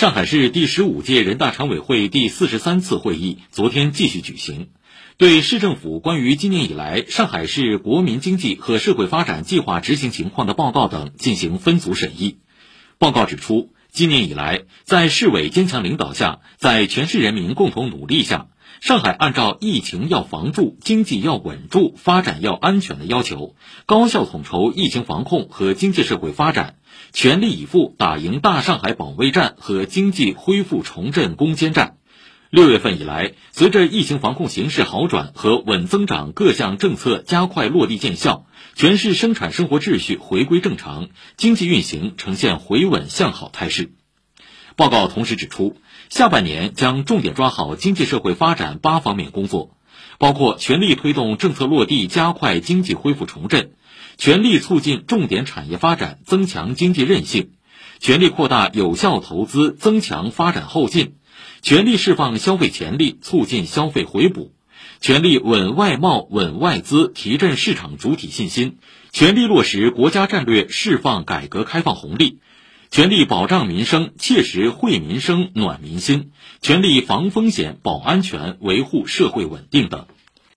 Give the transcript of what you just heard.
上海市第十五届人大常委会第四十三次会议昨天继续举行，对市政府关于今年以来上海市国民经济和社会发展计划执行情况的报告等进行分组审议。报告指出，今年以来，在市委坚强领导下，在全市人民共同努力下，上海按照疫情要防住、经济要稳住、发展要安全的要求，高效统筹疫情防控和经济社会发展，全力以赴打赢大上海保卫战和经济恢复重振攻坚战。六月份以来，随着疫情防控形势好转和稳增长各项政策加快落地见效，全市生产生活秩序回归正常，经济运行呈现回稳向好态势。报告同时指出，下半年将重点抓好经济社会发展八方面工作，包括全力推动政策落地，加快经济恢复重振；全力促进重点产业发展，增强经济韧性；全力扩大有效投资，增强发展后劲。全力释放消费潜力，促进消费回补；全力稳外贸、稳外资，提振市场主体信心；全力落实国家战略，释放改革开放红利；全力保障民生，切实惠民生、暖民心；全力防风险、保安全、维护社会稳定等。